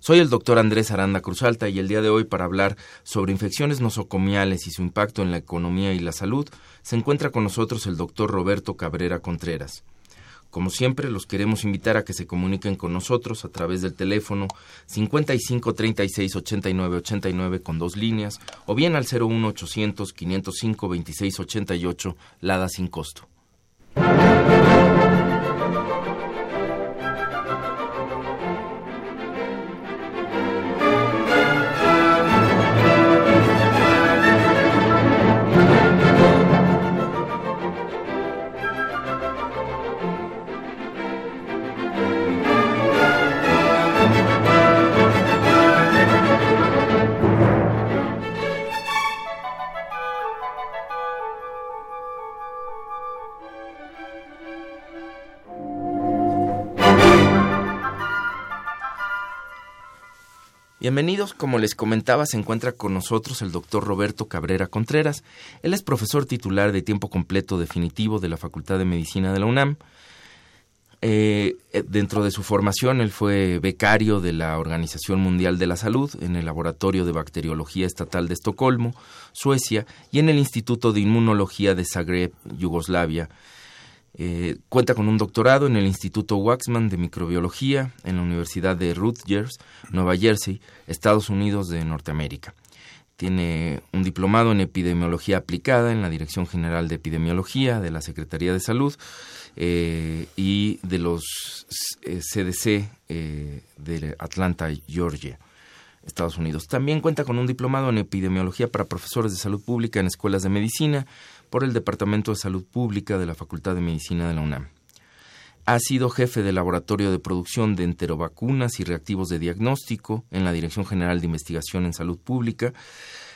Soy el doctor Andrés Aranda Cruzalta y el día de hoy para hablar sobre infecciones nosocomiales y su impacto en la economía y la salud se encuentra con nosotros el doctor Roberto Cabrera Contreras. Como siempre, los queremos invitar a que se comuniquen con nosotros a través del teléfono 55 36 89 89 con dos líneas o bien al 01 800 505 26 88 Lada sin costo. Bienvenidos, como les comentaba, se encuentra con nosotros el doctor Roberto Cabrera Contreras. Él es profesor titular de tiempo completo definitivo de la Facultad de Medicina de la UNAM. Eh, dentro de su formación, él fue becario de la Organización Mundial de la Salud en el Laboratorio de Bacteriología Estatal de Estocolmo, Suecia, y en el Instituto de Inmunología de Zagreb, Yugoslavia, eh, cuenta con un doctorado en el Instituto Waxman de Microbiología en la Universidad de Rutgers, Nueva Jersey, Estados Unidos de Norteamérica. Tiene un diplomado en epidemiología aplicada en la Dirección General de Epidemiología de la Secretaría de Salud eh, y de los CDC eh, de Atlanta, Georgia. Estados Unidos. También cuenta con un diplomado en epidemiología para profesores de salud pública en escuelas de medicina por el Departamento de Salud Pública de la Facultad de Medicina de la UNAM. Ha sido jefe del Laboratorio de Producción de Enterovacunas y Reactivos de Diagnóstico en la Dirección General de Investigación en Salud Pública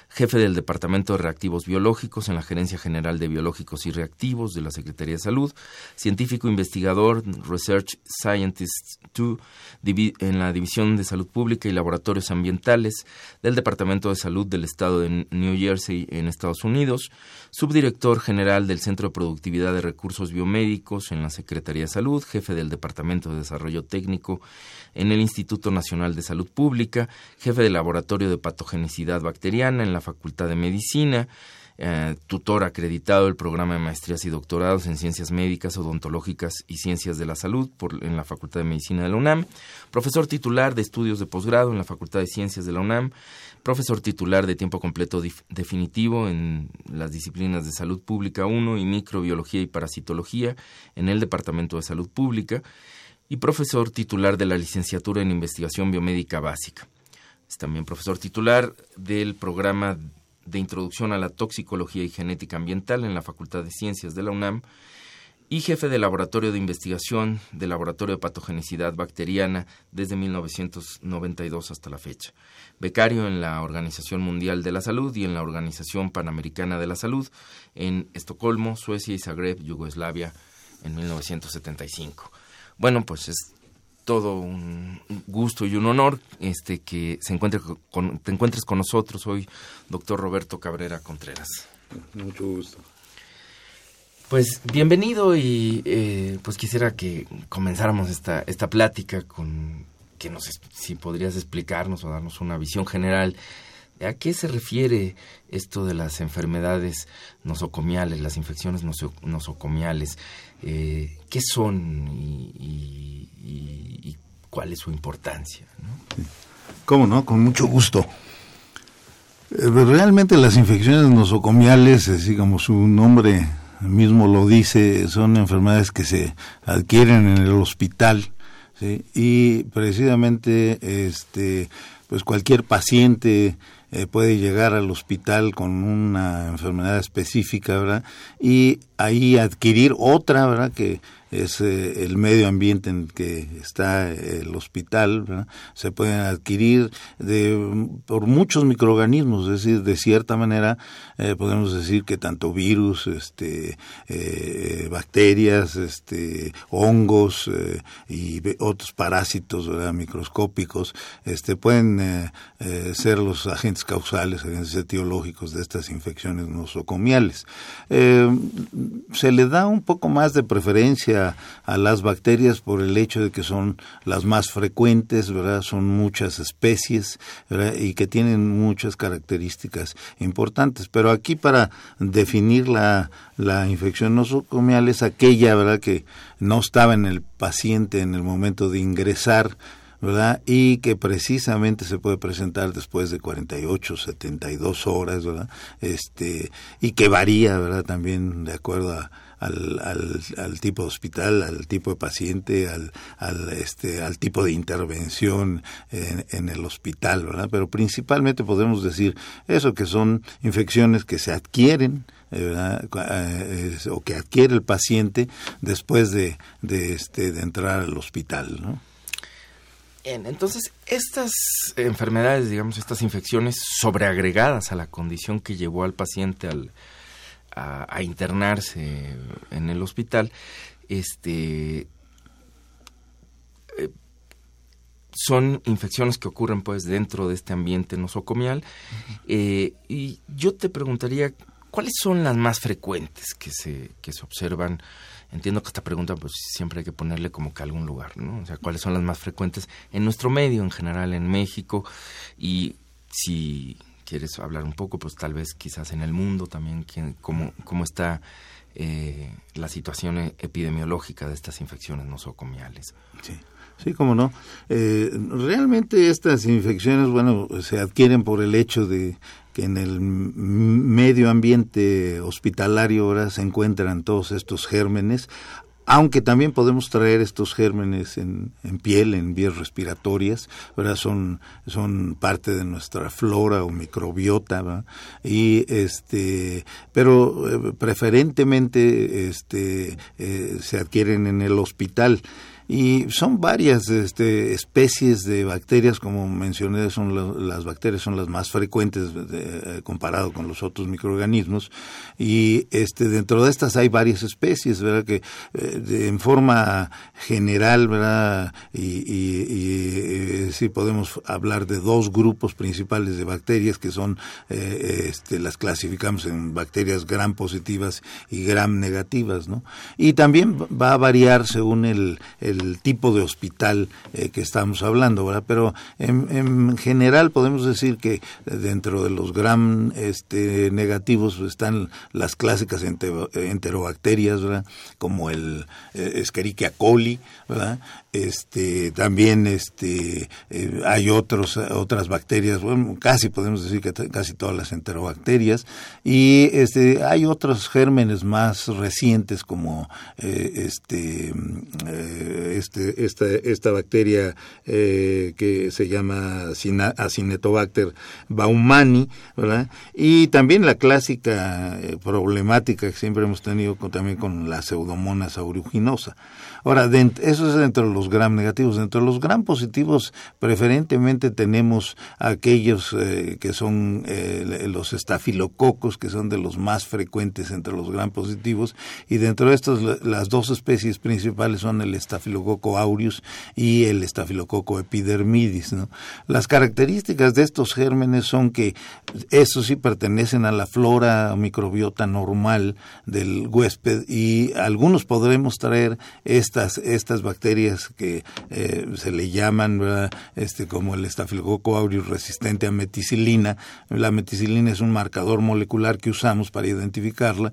jefe del Departamento de Reactivos Biológicos en la Gerencia General de Biológicos y Reactivos de la Secretaría de Salud, científico investigador, Research Scientist 2 en la División de Salud Pública y Laboratorios Ambientales del Departamento de Salud del Estado de New Jersey en Estados Unidos, subdirector general del Centro de Productividad de Recursos Biomédicos en la Secretaría de Salud, jefe del Departamento de Desarrollo Técnico en el Instituto Nacional de Salud Pública, jefe del Laboratorio de Patogenicidad Bacteriana en la Facultad de Medicina, eh, tutor acreditado del programa de maestrías y doctorados en ciencias médicas, odontológicas y ciencias de la salud en la Facultad de Medicina de la UNAM, profesor titular de estudios de posgrado en la Facultad de Ciencias de la UNAM, profesor titular de tiempo completo definitivo en las disciplinas de salud pública 1 y microbiología y parasitología en el Departamento de Salud Pública. Y profesor titular de la licenciatura en investigación biomédica básica. Es también profesor titular del programa de Introducción a la Toxicología y Genética Ambiental en la Facultad de Ciencias de la UNAM y jefe del Laboratorio de Investigación del Laboratorio de Patogenicidad Bacteriana desde 1992 hasta la fecha. Becario en la Organización Mundial de la Salud y en la Organización Panamericana de la Salud en Estocolmo, Suecia y Zagreb, Yugoslavia, en 1975. Bueno, pues es todo un gusto y un honor este que se encuentre con, te encuentres con nosotros hoy, doctor Roberto Cabrera Contreras. Mucho gusto. Pues bienvenido y eh, pues quisiera que comenzáramos esta, esta plática con que nos si podrías explicarnos o darnos una visión general ¿A qué se refiere esto de las enfermedades nosocomiales, las infecciones nosocomiales? Eh, ¿Qué son y, cuál es su importancia? ¿Cómo no? Con mucho gusto. Eh, pues, realmente las infecciones nosocomiales, así como su nombre mismo lo dice, son enfermedades que se adquieren en el hospital y precisamente este pues cualquier paciente eh, puede llegar al hospital con una enfermedad específica, ¿verdad? Y ahí adquirir otra, ¿verdad? Que es eh, el medio ambiente en que está el hospital, se pueden adquirir de, por muchos microorganismos, es decir, de cierta manera eh, podemos decir que tanto virus, este, eh, bacterias, este, hongos y otros parásitos microscópicos este, pueden ser los agentes causales, agentes etiológicos de estas infecciones nosocomiales. se le da un poco más de preferencia a, las bacterias por el hecho de que son las más frecuentes, ¿verdad? Son muchas especies, Y que tienen muchas características importantes. Pero aquí para definir la, la infección nosocomial es aquella, ¿verdad? Que no estaba en el paciente en el momento de ingresar, ¿verdad? Y que precisamente se puede presentar después de 48, 72 horas, ¿verdad? Este, y que varía, ¿verdad? También de acuerdo a, al, al, al, tipo de hospital, al tipo de paciente, al, al, este, al tipo de intervención en, el hospital, ¿verdad? Pero principalmente podemos decir eso, que son infecciones que se adquieren, eh, eh, o que adquiere el paciente después de, de, este, de entrar al hospital, ¿no? Entonces, estas enfermedades, digamos, estas infecciones sobreagregadas a la condición que llevó al paciente al, a, internarse en el hospital, este eh, son infecciones que ocurren pues dentro de este ambiente nosocomial. Eh, y yo te preguntaría cuáles son las más frecuentes que se que se observan entiendo que esta pregunta pues siempre hay que ponerle como que algún lugar no o sea cuáles son las más frecuentes en nuestro medio en general en México y si quieres hablar un poco, pues tal vez quizás en el mundo también, cómo, cómo está eh, la situación e-, epidemiológica de estas infecciones nosocomiales. Sí. Sí, cómo no. Eh, realmente estas infecciones, bueno, se adquieren por el hecho de que en el medio ambiente hospitalario ahora se encuentran todos estos gérmenes, aunque también podemos traer estos gérmenes en, piel, en vías respiratorias, ¿verdad? Son, son parte de nuestra flora o microbiota, y este, pero eh, preferentemente este, eh, se adquieren en el hospital y son varias este, especies de bacterias, como mencioné, son las bacterias son las más frecuentes eh, comparado con los otros microorganismos. Y este dentro de estas hay varias especies, verdad que eh, en forma general, verdad y, y, sí podemos hablar de dos grupos principales de bacterias que son eh, este, las clasificamos en bacterias gram positivas y gram negativas, ¿no? Y también va a variar según el tipo de hospital eh, que estamos hablando, ¿verdad? Pero en, general podemos decir que dentro de los gram este, negativos están las clásicas enterobacterias, ¿verdad? Como el eh, Escherichia coli, ¿verdad? este también este eh, hay otros otras bacterias bueno casi podemos decir que casi todas las enterobacterias y este hay otros gérmenes más recientes como eh, este eh, este esta esta bacteria que se llama Acinetobacter baumani y también la clásica problemática que siempre hemos tenido también con la pseudomonas aeruginosa Ahora, eso es dentro de los gram negativos. Dentro de los gram positivos, preferentemente tenemos aquellos eh, que son eh, los estafilococos, que son de los más frecuentes entre los gram positivos. Y dentro de estos, las dos especies principales son el estafilococo aureus y el estafilococo epidermidis. ¿no? Las características de estos gérmenes son que estos sí pertenecen a la flora microbiota normal del huésped y algunos podremos traer estas, bacterias que eh, se le llaman este como el estafilococo aureus resistente a meticilina. La meticilina es un marcador molecular que usamos para identificarla,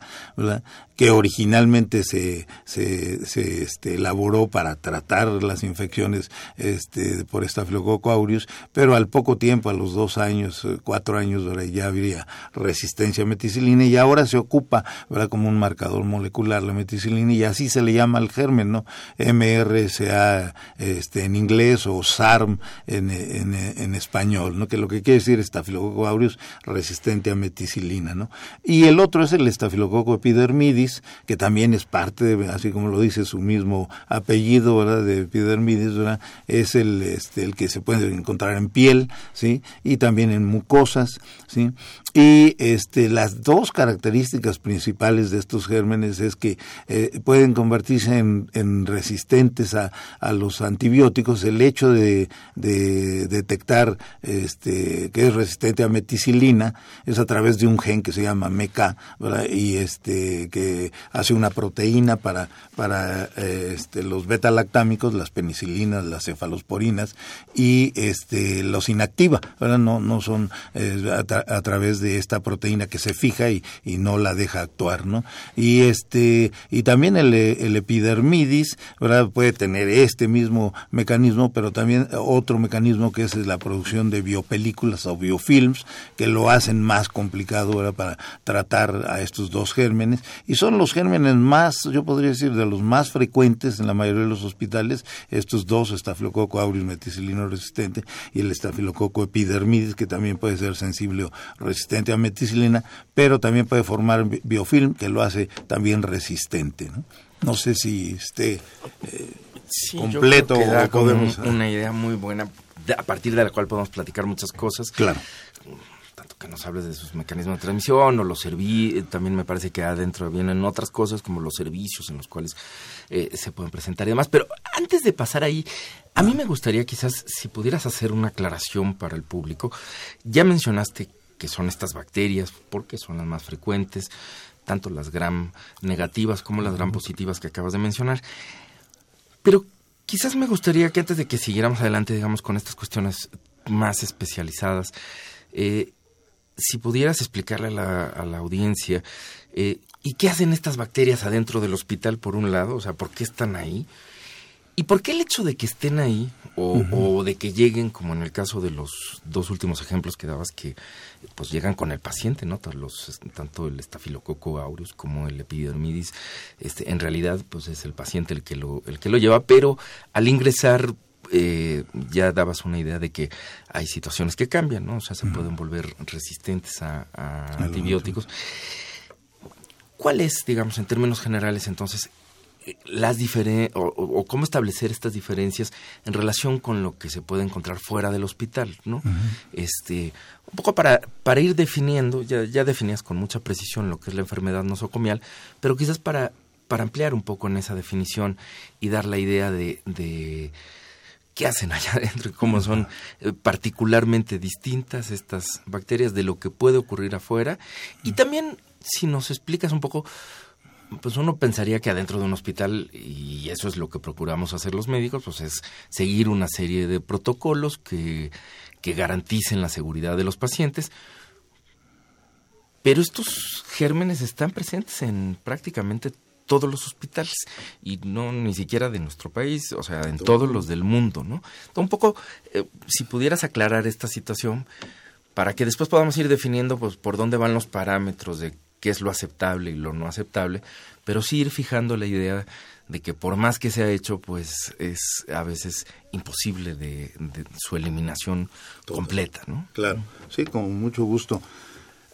que originalmente se, se, se este, elaboró para tratar las infecciones este, por estafilococo aureus, pero al poco tiempo, a los dos años, eh, cuatro años, ya habría resistencia a meticilina y ahora se ocupa ¿verdad? como un marcador molecular la meticilina y así se le llama al germen, ¿no? MRSA este, en inglés o SARM en, en, en español, ¿no? Que lo que quiere decir estafilococo aureus resistente a meticilina, ¿no? Y el otro es el estafilococo epidermidis, que también es parte, de, así como lo dice su mismo apellido. De epidermidis, ¿verdad? Es el, este, el que se puede encontrar en piel, ¿sí? Y también en mucosas, ¿sí? Y este, las dos características principales de estos gérmenes es que eh, pueden convertirse en, en resistentes a, a, los antibióticos. El hecho de, de, detectar este, que es resistente a meticilina es a través de un gen que se llama MECA y este, que hace una proteína para, para eh, este, los beta-lactámicos, las penicilinas, las cefalosporinas, y este, los inactiva. ¿verdad? No, no son eh, a, a través de de esta proteína que se fija y, no la deja actuar, ¿no? Y este y también el, epidermidis, ¿verdad? Puede tener este mismo mecanismo, pero también otro mecanismo que es la producción de biopelículas o biofilms que lo hacen más complicado para tratar a estos dos gérmenes y son los gérmenes más, yo podría decir, de los más frecuentes en la mayoría de los hospitales, estos dos, estafilococo aureus meticilino resistente y el estafilococo epidermidis que también puede ser sensible o resistente a meticilina, pero también puede formar biofilm que lo hace también resistente. No, no sé si esté eh, completo o podemos... una idea muy buena a partir de la cual podemos platicar muchas cosas. Claro tanto que nos hables de sus mecanismos de transmisión o los servicios, también me parece que adentro vienen otras cosas como los servicios en los cuales eh, se pueden presentar y demás. Pero antes de pasar ahí, a mí me gustaría quizás si pudieras hacer una aclaración para el público. Ya mencionaste que son estas bacterias, porque son las más frecuentes, tanto las gram negativas como las gram positivas que acabas de mencionar. Pero quizás me gustaría que antes de que siguiéramos adelante, digamos, con estas cuestiones más especializadas, eh, si pudieras explicarle a la, a la audiencia, eh, ¿y qué hacen estas bacterias adentro del hospital por un lado? O sea, ¿por qué están ahí? ¿Y por qué el hecho de que estén ahí o, de que lleguen, como en el caso de los dos últimos ejemplos que dabas, que pues llegan con el paciente, ¿no? Los, tanto el estafilococo aureus como el epidermidis, este, en realidad pues es el paciente el que lo, el que lo lleva, pero al ingresar eh, ya dabas una idea de que hay situaciones que cambian, ¿no? O sea, se pueden volver resistentes a, antibióticos. ¿Cuál es, digamos, en términos generales, entonces, las diferen o, cómo establecer estas diferencias en relación con lo que se puede encontrar fuera del hospital, ¿no? Este, un poco para, para ir definiendo, ya, ya definías con mucha precisión lo que es la enfermedad nosocomial, pero quizás para, para ampliar un poco en esa definición y dar la idea de, de qué hacen allá adentro y cómo son eh, particularmente distintas estas bacterias de lo que puede ocurrir afuera. Y también, si nos explicas un poco pues uno pensaría que adentro de un hospital, y eso es lo que procuramos hacer los médicos, pues es seguir una serie de protocolos que, que garanticen la seguridad de los pacientes. Pero estos gérmenes están presentes en prácticamente todos los hospitales y no ni siquiera de nuestro país, o sea, en todos los del mundo, ¿no? un poco, eh, si pudieras aclarar esta situación para que después podamos ir definiendo pues por dónde van los parámetros de qué es lo aceptable y lo no aceptable, pero sí ir fijando la idea de que por más que se ha hecho, pues es a veces imposible de, su eliminación completa, ¿no? Claro, sí, con mucho gusto.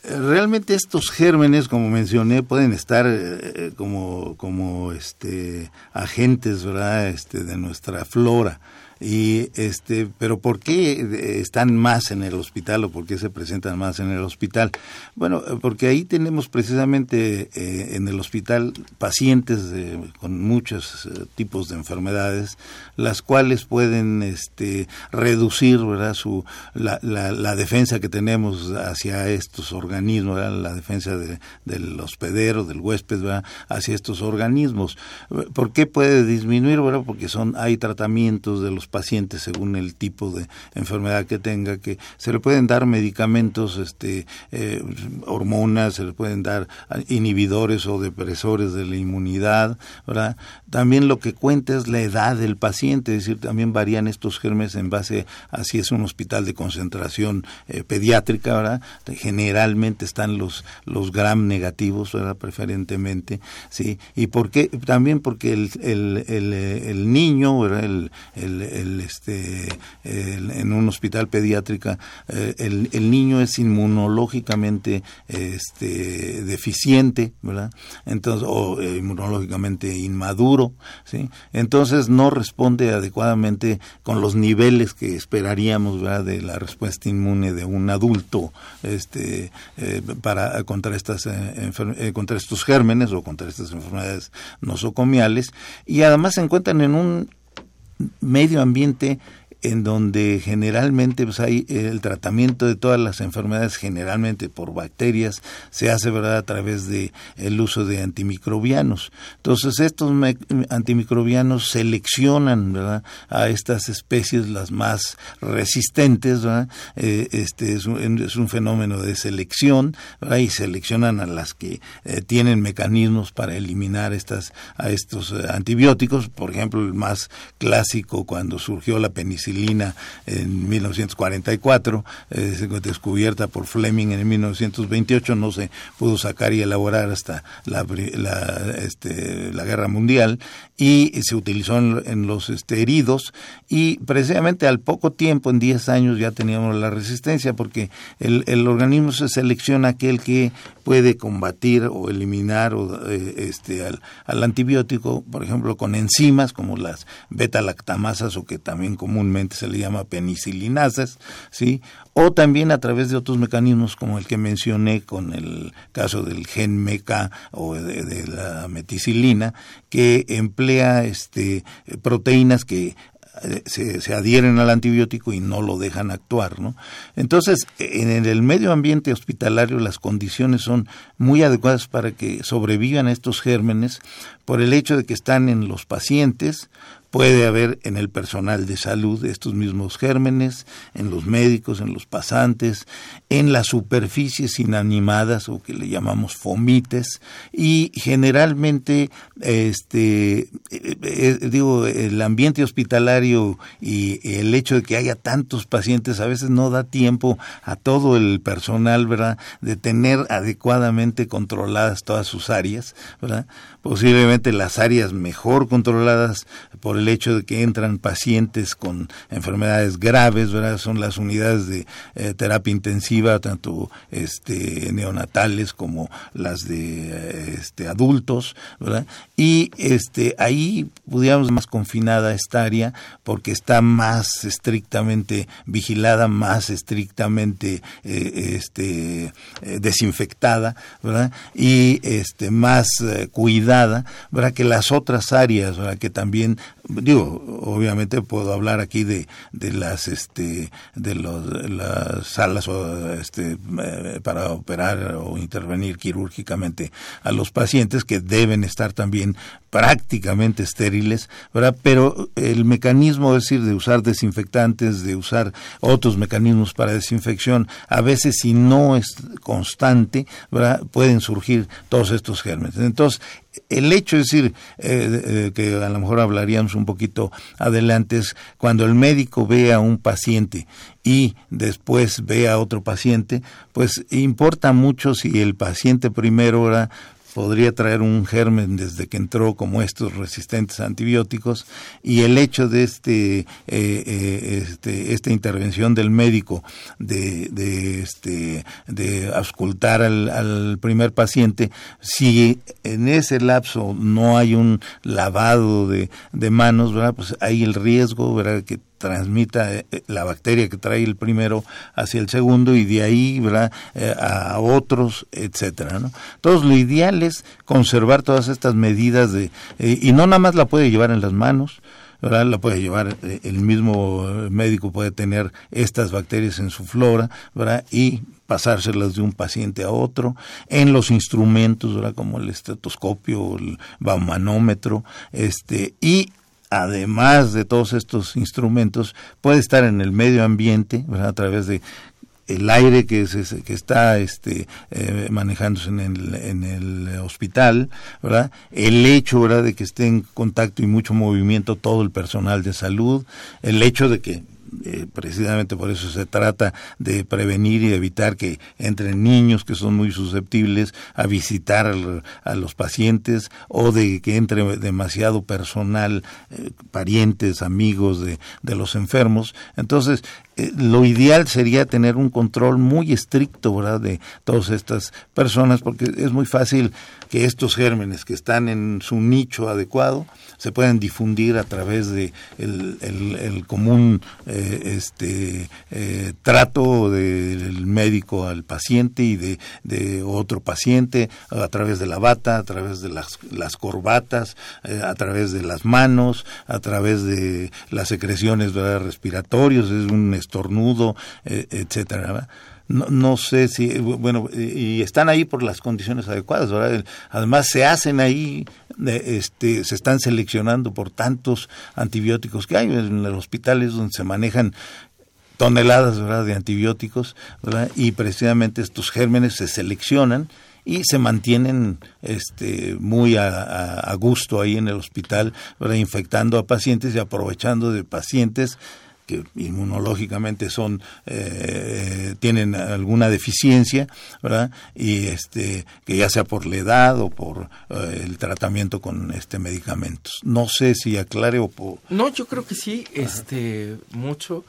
Eh, realmente estos gérmenes, como mencioné, pueden estar eh, como, como este, agentes ¿verdad? Este, de nuestra flora y este pero por qué están más en el hospital o por qué se presentan más en el hospital bueno porque ahí tenemos precisamente eh, en el hospital pacientes con muchos eh, tipos de enfermedades las cuales pueden este reducir verdad su la, la, defensa que tenemos hacia estos organismos la defensa de, del hospedero del huésped hacia estos organismos. Por qué puede disminuir ¿verdad? porque son hay tratamientos de los pacientes según el tipo de enfermedad que tenga, que se le pueden dar medicamentos, este, eh, hormonas, se le pueden dar inhibidores o depresores de la inmunidad, ¿verdad? También lo que cuenta es la edad del paciente, es decir, también varían estos gérmenes en base a si es un hospital de concentración eh, pediátrica, ¿verdad? Generalmente están los, los gram negativos, ¿verdad? Preferentemente, ¿sí? Y por qué? También porque el, el, el, niño, ¿verdad? El, el, este, en un hospital pediátrica, eh, el, el niño es inmunológicamente este, deficiente, ¿verdad? Entonces, o eh, inmunológicamente inmaduro, ¿sí? Entonces no responde adecuadamente con los niveles que esperaríamos, ¿verdad? De la respuesta inmune de un adulto, este, eh, para contra estas contra estos gérmenes o contra estas enfermedades nosocomiales y además se encuentran en un medio ambiente en donde generalmente pues, hay el tratamiento de todas las enfermedades generalmente por bacterias se hace verdad a través de el uso de antimicrobianos. Entonces estos antimicrobianos seleccionan verdad a estas especies las más resistentes. Eh, este es un, es un, fenómeno de selección y seleccionan a las que eh, tienen mecanismos para eliminar estas a estos eh, antibióticos. Por ejemplo el más clásico cuando surgió la penicilina en 1944, eh, descubierta por Fleming en 1928, no se pudo sacar y elaborar hasta la, la, este, la Guerra Mundial y se utilizó en, los este, heridos y precisamente al poco tiempo, en 10 años, ya teníamos la resistencia porque el, el organismo se selecciona aquel que puede combatir o eliminar o, eh, este, al, al, antibiótico, por ejemplo, con enzimas como las beta-lactamasas o que también comúnmente se le llama penicilinasas, ¿sí? o también a través de otros mecanismos como el que mencioné con el caso del gen MECA o de, la meticilina, que emplea este, proteínas que se, se, adhieren al antibiótico y no lo dejan actuar, ¿no? Entonces, en el medio ambiente hospitalario las condiciones son muy adecuadas para que sobrevivan estos gérmenes por el hecho de que están en los pacientes, Puede haber en el personal de salud estos mismos gérmenes, en los médicos, en los pasantes, en las superficies inanimadas o que le llamamos fomites y generalmente este eh, eh, digo el ambiente hospitalario y el hecho de que haya tantos pacientes a veces no da tiempo a todo el personal, ¿verdad? de tener adecuadamente controladas todas sus áreas, ¿verdad? Posiblemente las áreas mejor controladas por el hecho de que entran pacientes con enfermedades graves, ¿verdad? Son las unidades de eh, terapia intensiva, tanto este, neonatales como las de eh, este, adultos, ¿verdad? Y este, ahí pudiéramos más confinada esta área porque está más estrictamente vigilada, más estrictamente eh, este, desinfectada, ¿verdad? Y este, más cuidada, ¿verdad? Que las otras áreas, ¿verdad? Que también digo, obviamente puedo hablar aquí de, de las, este, de los, las salas este, eh, para operar o intervenir quirúrgicamente a los pacientes que deben estar también prácticamente estériles, ¿verdad? Pero el mecanismo, es decir, de usar desinfectantes, de usar otros mecanismos para desinfección, a veces si no es constante. Pueden surgir todos estos gérmenes. Entonces, el hecho, es decir, eh, que a lo mejor hablaríamos un poquito adelante, es cuando el médico ve a un paciente y después ve a otro paciente, pues importa mucho si el paciente primero era podría traer un germen desde que entró como estos resistentes a antibióticos y el hecho de este, eh, eh, este esta intervención del médico de, de este de auscultar al, al, primer paciente si en ese lapso no hay un lavado de, de manos verdad pues hay el riesgo verdad que transmita eh, eh, la bacteria que trae el primero hacia el segundo y de ahí ¿verdad? Eh, a otros, etcétera. ¿no? Entonces, lo ideal es conservar todas estas medidas de y no nada más la puede llevar en las manos. La puede llevar, el mismo médico puede tener estas bacterias en su flora. Y pasárselas de un paciente a otro, en los instrumentos. Como el estetoscopio, el baumanómetro, este, y además de todos estos instrumentos, puede estar en el medio ambiente, a través de el aire que, que está este, eh, manejándose en el, en el hospital. El hecho, ¿verdad?, de que esté en contacto y mucho movimiento todo el personal de salud, el hecho de que eh, precisamente por eso se trata de prevenir y evitar que entren niños que son muy susceptibles a visitar a los pacientes o de que entre demasiado personal, eh, parientes, amigos de, de los enfermos. Entonces, eh, lo ideal sería tener un control muy estricto ¿verdad? de todas estas personas porque es muy fácil que estos gérmenes que están en su nicho adecuado se puedan difundir a través de el, común eh, este eh, trato del médico al paciente y de, de, otro paciente a través de la bata, a través de las, las corbatas, a través de las manos, a través de las secreciones respiratorias, es un estornudo, eh, etcétera. No, sé si, bueno, y están ahí por las condiciones adecuadas, ¿verdad? Además se hacen ahí, este, se están seleccionando por tantos antibióticos que hay en los hospitales donde se manejan toneladas ¿verdad? de antibióticos, ¿verdad? Y precisamente estos gérmenes se seleccionan y se mantienen este, muy a, gusto ahí en el hospital, ¿verdad? infectando a pacientes y aprovechando de pacientes que inmunológicamente son eh, tienen alguna deficiencia, ¿verdad? Y este que ya sea por la edad o por eh, el tratamiento con este medicamentos. No sé si aclare o por No, yo creo que sí, este mucho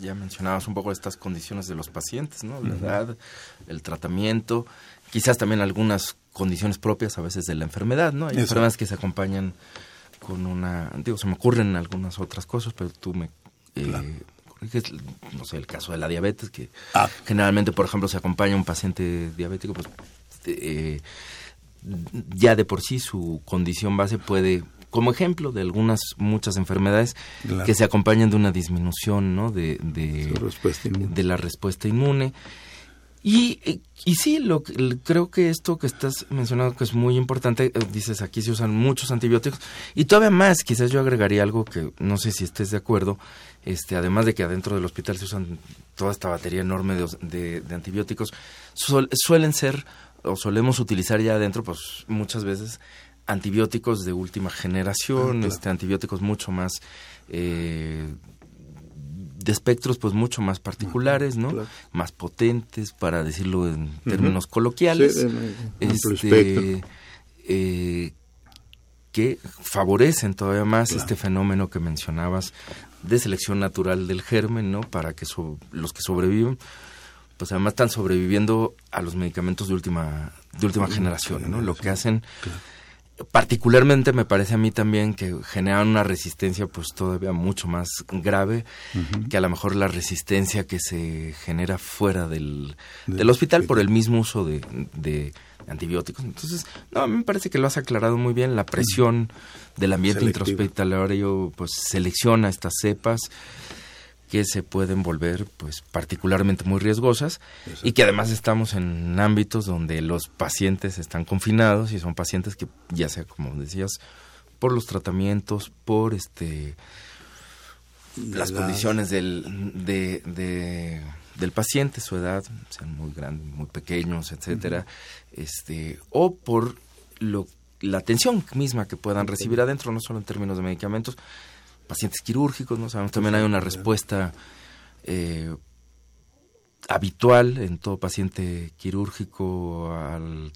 ya mencionabas un poco estas condiciones de los pacientes, ¿no? La edad, el tratamiento, quizás también algunas condiciones propias a veces de la enfermedad, ¿no? Hay enfermedades que se acompañan con una, digo, se me ocurren algunas otras cosas, pero tú me eh, no sé, el caso de la diabetes, que ah. generalmente, por ejemplo, se acompaña a un paciente diabético, pues eh, ya de por sí su condición base puede, como ejemplo de algunas, muchas enfermedades que se acompañan de una disminución ¿no? de, de, de la respuesta inmune. Y, eh, y sí, lo, creo que esto que estás mencionando que es muy importante, eh, dices aquí se usan muchos antibióticos y todavía más, quizás yo agregaría algo que no sé si estés de acuerdo, este, además de que adentro del hospital se usan toda esta batería enorme de, de, antibióticos, suelen ser o solemos utilizar ya adentro pues muchas veces antibióticos de última generación, ah, este, antibióticos mucho más eh, de espectros pues mucho más particulares, ¿no? Más potentes, para decirlo en términos coloquiales. este, eh, que favorecen todavía más este fenómeno que mencionabas de selección natural del germen, ¿no? Para que los que sobreviven, pues además están sobreviviendo a los medicamentos de última de última generación, ¿no? Lo que hacen particularmente me parece a mí también que generan una resistencia pues todavía mucho más grave que a lo mejor la resistencia que se genera fuera del, del hospital por el mismo uso de, de, antibióticos. Entonces, no, a mí me parece que lo has aclarado muy bien, la presión del ambiente intrahospitalario pues selecciona estas cepas que se pueden volver pues particularmente muy riesgosas y que además estamos en ámbitos donde los pacientes están confinados y son pacientes que ya sea como decías por los tratamientos por este las condiciones del de, del paciente su edad sean muy grandes muy pequeños etcétera este o por lo la atención misma que puedan recibir adentro no solo en términos de medicamentos pacientes quirúrgicos, ¿no? Sabemos también hay una respuesta eh, habitual en todo paciente quirúrgico al,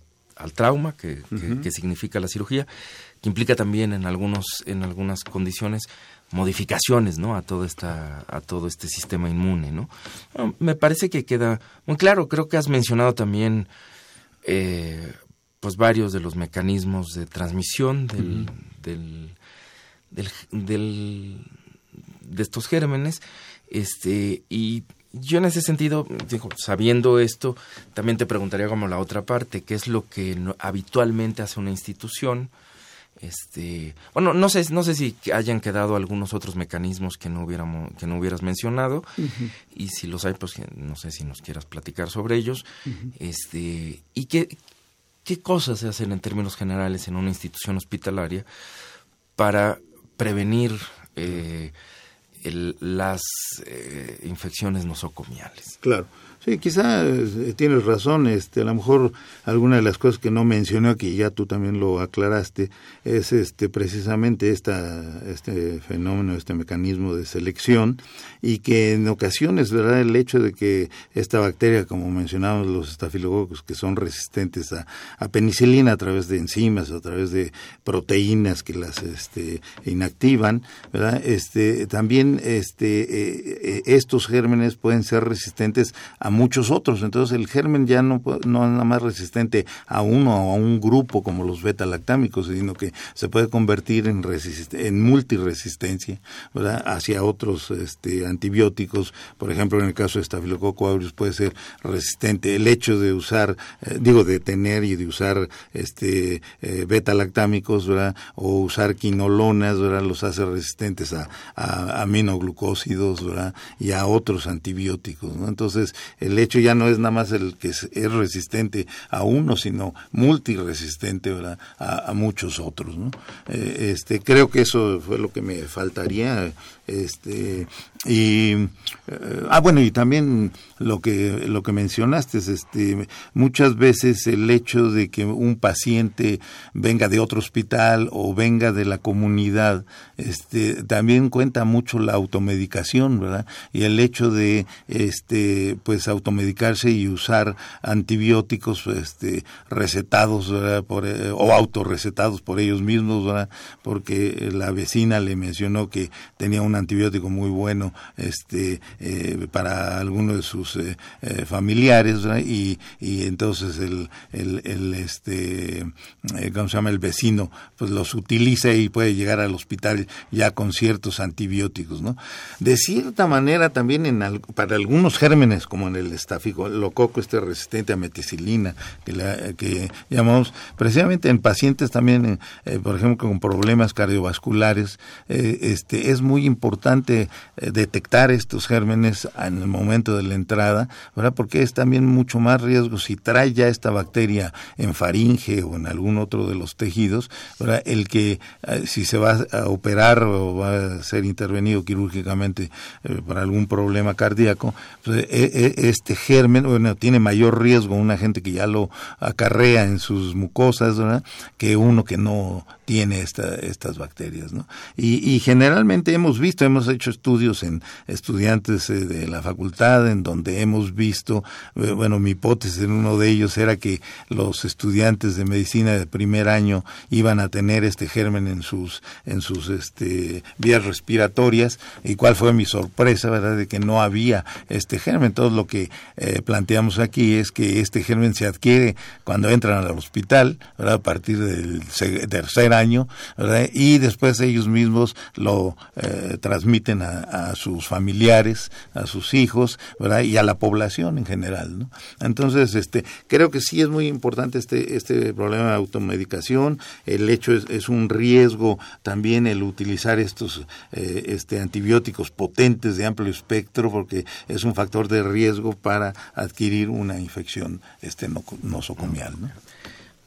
trauma que, significa la cirugía, que implica también en algunos, en algunas condiciones modificaciones, ¿no? A todo esta, a todo este sistema inmune, ¿no? me parece que queda muy claro. Creo que has mencionado también, eh, pues varios de los mecanismos de transmisión del, del del, de estos gérmenes. Este, y yo en ese sentido, digo, sabiendo esto, también te preguntaría como la otra parte, ¿qué es lo que habitualmente hace una institución? Este, bueno, no sé, no sé si hayan quedado algunos otros mecanismos que no hubiéramos, que no hubieras mencionado, y si los hay, pues no sé si nos quieras platicar sobre ellos, este, y qué, qué cosas se hacen en términos generales en una institución hospitalaria para prevenir las infecciones nosocomiales. Claro. Sí, quizá eh, tienes razón, este, a lo mejor alguna de las cosas que no mencioné aquí, ya tú también lo aclaraste, es este precisamente esta, este fenómeno, este mecanismo de selección y que en ocasiones, ¿verdad? El hecho de que esta bacteria, como mencionamos los estafilococos, que son resistentes a, a penicilina a través de enzimas, a través de proteínas que las este, inactivan, ¿verdad? Este, también este, eh, eh, estos gérmenes pueden ser resistentes a muchos otros. Entonces el germen ya no, no es nada más resistente a uno o a un grupo como los beta-lactámicos, sino que se puede convertir en, en multiresistencia ¿verdad? hacia otros este, antibióticos. Por ejemplo, en el caso de Staphylococcus aureus puede ser resistente. El hecho de usar, eh, digo, de tener y de usar este, eh, beta-lactámicos o usar quinolonas ¿verdad? los hace resistentes a, a aminoglucósidos ¿verdad? y a otros antibióticos. Entonces, el hecho ya no es nada más el que es, resistente a uno, sino multiresistente A, muchos otros. ¿no? Eh, este, creo que eso fue lo que me faltaría este y eh, ah bueno y también lo que lo que mencionaste es este muchas veces el hecho de que un paciente venga de otro hospital o venga de la comunidad este también cuenta mucho la automedicación verdad y el hecho de este pues automedicarse y usar antibióticos este recetados por eh, o autorrecetados por ellos mismos verdad porque la vecina le mencionó que tenía antibiótico muy bueno este eh, para alguno de sus eh, eh, familiares y, y entonces el, el, este ¿cómo se llama? el vecino pues los utiliza y puede llegar al hospital ya con ciertos antibióticos no de cierta manera también en para algunos gérmenes como en el estafilococo este resistente a meticilina que, la, que llamamos precisamente en pacientes también por ejemplo con problemas cardiovasculares este es muy importante eh, detectar estos gérmenes en el momento de la entrada, ¿verdad? Porque es también mucho más riesgo si trae ya esta bacteria en faringe o en algún otro de los tejidos. El que eh, si se va a operar o va a ser intervenido quirúrgicamente eh, para algún problema cardíaco, pues, este germen, bueno, tiene mayor riesgo una gente que ya lo acarrea en sus mucosas, ¿verdad? Que uno que no tiene esta, estas bacterias, ¿no? Y, y generalmente hemos visto, hemos hecho estudios en estudiantes eh, de la facultad en donde hemos visto, eh, bueno, mi hipótesis en uno de ellos era que los estudiantes de medicina de primer año iban a tener este germen en sus en sus este vías respiratorias y cuál fue mi sorpresa, ¿verdad? De que no había este germen. Todo lo que eh, planteamos aquí es que este germen se adquiere cuando entran al hospital, ¿verdad? A partir del tercer año, ¿verdad? Y después ellos mismos lo transmiten a, sus familiares, a sus hijos, ¿verdad? Y a la población en general, ¿no? Entonces, este, creo que sí es muy importante este, este problema de automedicación. El hecho es, es un riesgo también el utilizar estos eh, este, antibióticos potentes de amplio espectro porque es un factor de riesgo para adquirir una infección este, nosocomial, ¿no?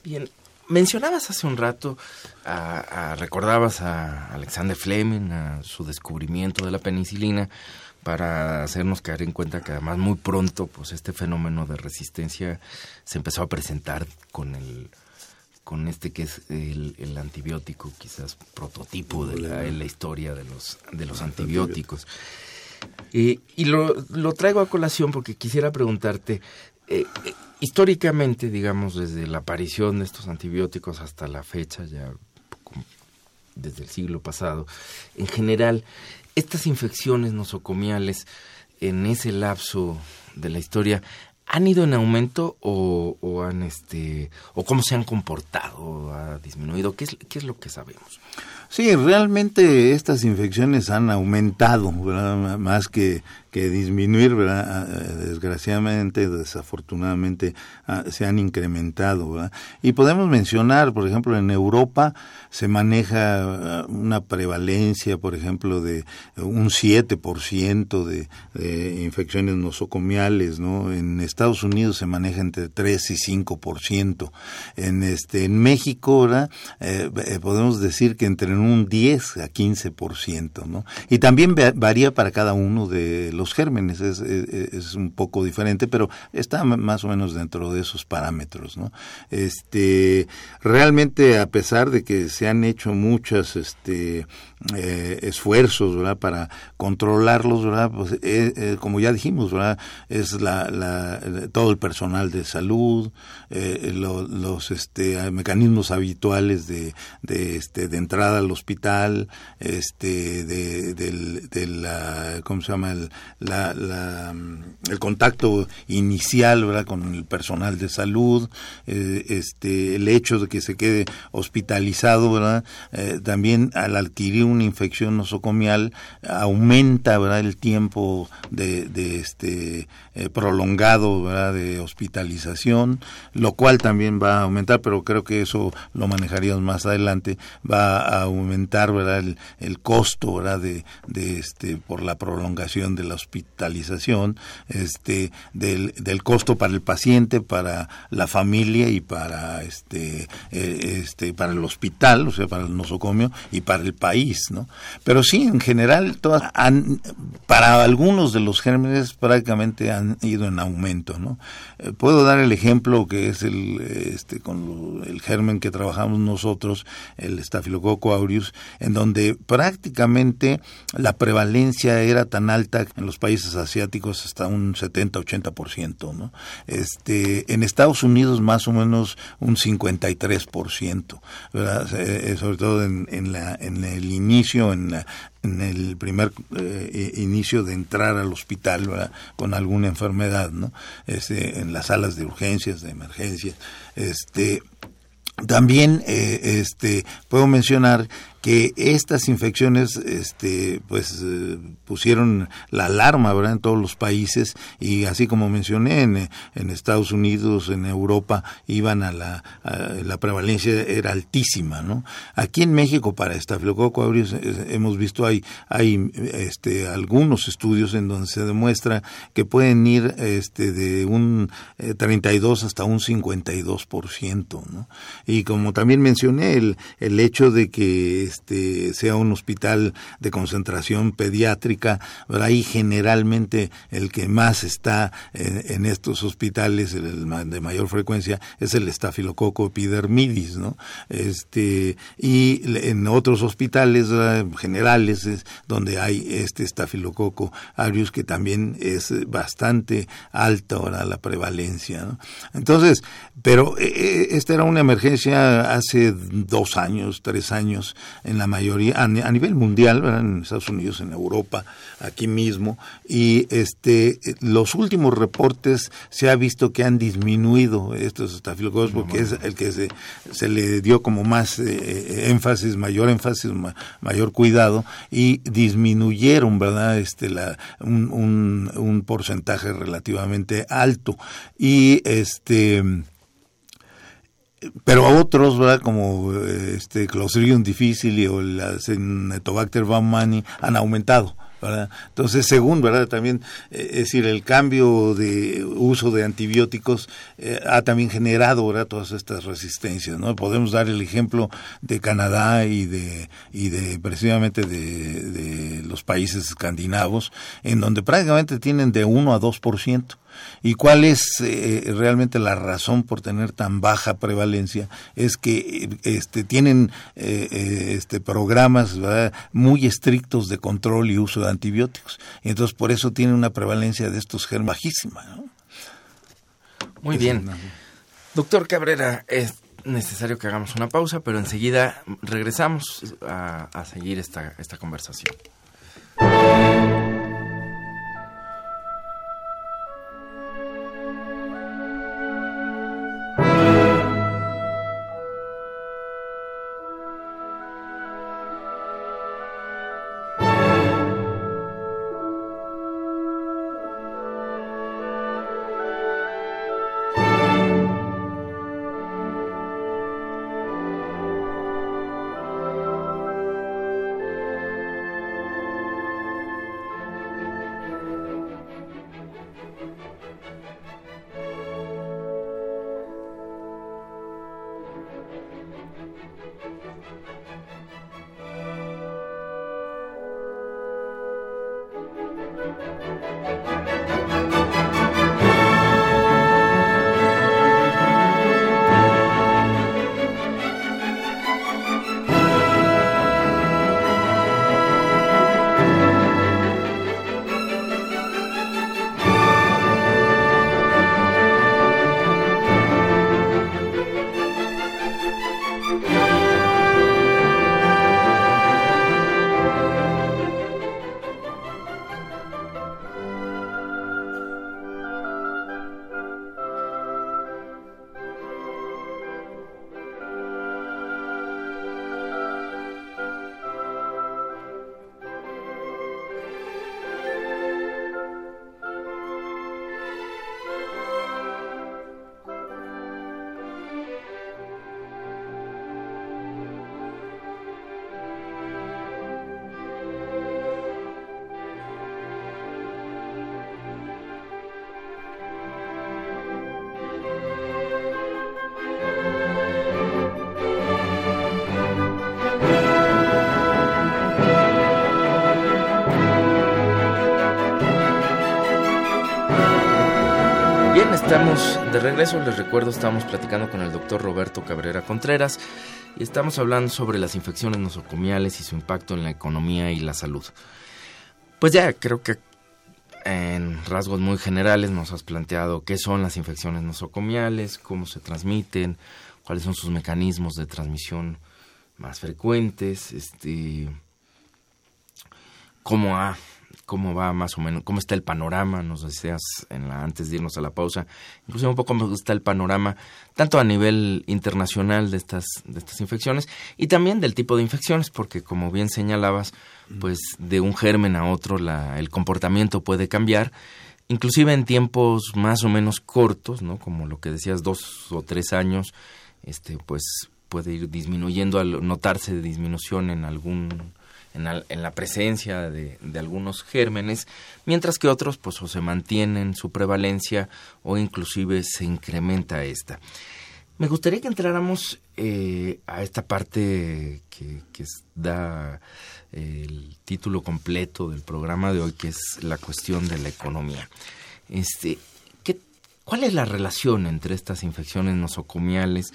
Bien, mencionabas hace un rato, a, recordabas a Alexander Fleming, a su descubrimiento de la penicilina, para hacernos caer en cuenta que además muy pronto pues este fenómeno de resistencia se empezó a presentar con el con este que es el, antibiótico quizás prototipo de la, en la historia de los de los antibióticos. Y lo, lo traigo a colación porque quisiera preguntarte eh, eh, históricamente, digamos, desde la aparición de estos antibióticos hasta la fecha, ya desde el siglo pasado, en general, estas infecciones nosocomiales en ese lapso de la historia han ido en aumento o, han este o cómo se han comportado ha disminuido qué es qué es lo que sabemos Sí, realmente estas infecciones han aumentado, más que, que disminuir, ¿verdad? Ah, desgraciadamente, desafortunadamente, ah, se han incrementado. Y podemos mencionar, por ejemplo, en Europa se maneja ah, una prevalencia, por ejemplo, de un 7% de, de infecciones nosocomiales, ¿no? En Estados Unidos se maneja entre 3 y 5%. En, este, en México, ¿verdad? Eh, eh, podemos decir que entre en un 10 a 15%, ¿no? Y también varía para cada uno de los gérmenes, es, es, un poco diferente, pero está más o menos dentro de esos parámetros, ¿no? Este, realmente a pesar de que se han hecho muchas este, eh, esfuerzos, ¿verdad? Para controlarlos, ¿verdad? Pues, eh, eh, como ya dijimos, ¿verdad? Es la, la, todo el personal de salud, los este, mecanismos habituales de, de, este, de entrada al hospital, este, de, del, de la, ¿cómo se llama? El, la, la, el contacto inicial, ¿verdad? Con el personal de salud, este, el hecho de que se quede hospitalizado, ¿verdad? también al adquirir una infección nosocomial aumenta ¿verdad? el tiempo de, de este eh, prolongado ¿verdad? de hospitalización, lo cual también va a aumentar, pero creo que eso lo manejaríamos más adelante, va a aumentar ¿verdad? El, el costo ¿verdad? De, de este por la prolongación de la hospitalización, este del, del costo para el paciente, para la familia y para este eh, este para el hospital, o sea, para el nosocomio y para el país ¿no? Pero sí, en general, todas han, para algunos de los gérmenes prácticamente han ido en aumento, ¿no? Eh, puedo dar el ejemplo que es el, este, con el germen que trabajamos nosotros, el Staphylococcus aureus, en donde prácticamente la prevalencia era tan alta en los países asiáticos hasta un 70-80%, ¿no? Este, en Estados Unidos más o menos un 53%, ¿verdad? Eh, sobre todo en, en, la, en el inicio, en, en el primer eh, inicio de entrar al hospital con alguna enfermedad, ¿no? Este, en las salas de urgencias, de emergencias, este, también eh, este, puedo mencionar que estas infecciones este pues eh, pusieron la alarma verdad en todos los países y así como mencioné en, en Estados Unidos en Europa iban a la la prevalencia era altísima no aquí en México para estafilococo aureus eh, hemos visto hay hay este algunos estudios en donde se demuestra que pueden ir este de un 32 eh, hasta un 52%, ¿no? Y como también mencioné el el hecho de que este, sea un hospital de concentración pediátrica, ahí generalmente el que más está en, estos hospitales el, de mayor frecuencia es el estafilococo epidermidis, ¿no? Este, y en otros hospitales generales es donde hay este estafilococo aureus que también es bastante alta ahora la prevalencia. Entonces, pero eh, eh, esta era una emergencia hace dos años, tres años, en la mayoría, a, nivel mundial, en Estados Unidos, en Europa, aquí mismo, y este, los últimos reportes se ha visto que han disminuido estos estafilococos porque es el que se, se le dio como más eh, énfasis, mayor énfasis, mayor cuidado, y disminuyeron, ¿verdad?, este, la, un, un, un porcentaje relativamente alto. Y este pero a otros, ¿verdad? Como este Clostridium difficile o la Cenetobacter baumannii han aumentado. ¿verdad? Entonces, según, ¿verdad? También, eh, es decir, el cambio de uso de antibióticos eh, ha también generado, ¿verdad? Todas estas resistencias, ¿no? Podemos dar el ejemplo de Canadá y de, y de precisamente de, de los países escandinavos, en donde prácticamente tienen de 1 a 2% ¿Y cuál es eh, realmente la razón por tener tan baja prevalencia? Es que este, tienen eh, eh, este, programas muy estrictos de control y uso de antibióticos. Y entonces por eso tienen una prevalencia de estos germes bajísima. Muy bien. Doctor Cabrera, es necesario que hagamos una pausa, pero enseguida regresamos a, a seguir esta, esta conversación. De regreso, les recuerdo, estamos platicando con el doctor Roberto Cabrera Contreras y estamos hablando sobre las infecciones nosocomiales y su impacto en la economía y la salud. Pues ya creo que en rasgos muy generales nos has planteado qué son las infecciones nosocomiales, cómo se transmiten, cuáles son sus mecanismos de transmisión más frecuentes, este cómo ha cómo va más o menos, cómo está el panorama, nos decías en la, antes de irnos a la pausa, incluso un poco cómo está el panorama, tanto a nivel internacional de estas, de estas infecciones y también del tipo de infecciones, porque como bien señalabas, pues de un germen a otro la, el comportamiento puede cambiar, inclusive en tiempos más o menos cortos, ¿no? Como lo que decías, dos o tres años, este, pues puede ir disminuyendo al notarse disminución en algún en, la presencia de, algunos gérmenes, mientras que otros pues o se mantienen su prevalencia o inclusive se incrementa esta. Me gustaría que entráramos eh, a esta parte que, da el título completo del programa de hoy, que es la cuestión de la economía. Este, ¿qué, ¿Cuál es la relación entre estas infecciones nosocomiales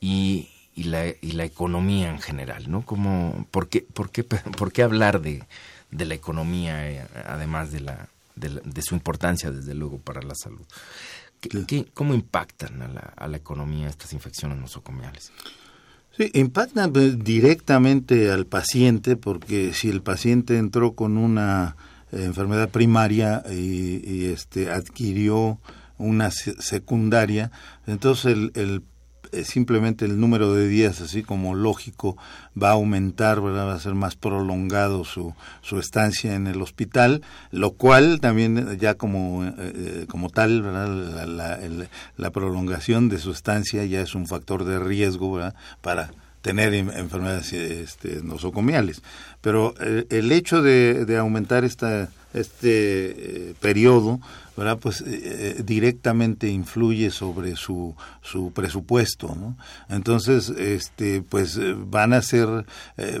y, y la, y la economía en general, ¿no? Como, ¿por, qué, por, qué, ¿Por qué hablar de, de la economía, eh, además de, la, de, su importancia, desde luego, para la salud? ¿Qué, cómo impactan a la, a la economía estas infecciones nosocomiales? Sí, impactan pues, directamente al paciente porque si el paciente entró con una enfermedad primaria y, y este adquirió una secundaria, entonces el, el eh, simplemente el número de días, así como lógico, va a aumentar, va a ser más prolongado su, su estancia en el hospital, lo cual también eh, ya como, eh, como tal, ¿verdad? La, la, prolongación de su estancia ya es un factor de riesgo para tener enfermedades este, nosocomiales. Pero el hecho de, de aumentar esta, este periodo ¿verdad? Pues eh, eh, directamente influye sobre su, su presupuesto, ¿no? Entonces, este, pues eh, van a ser,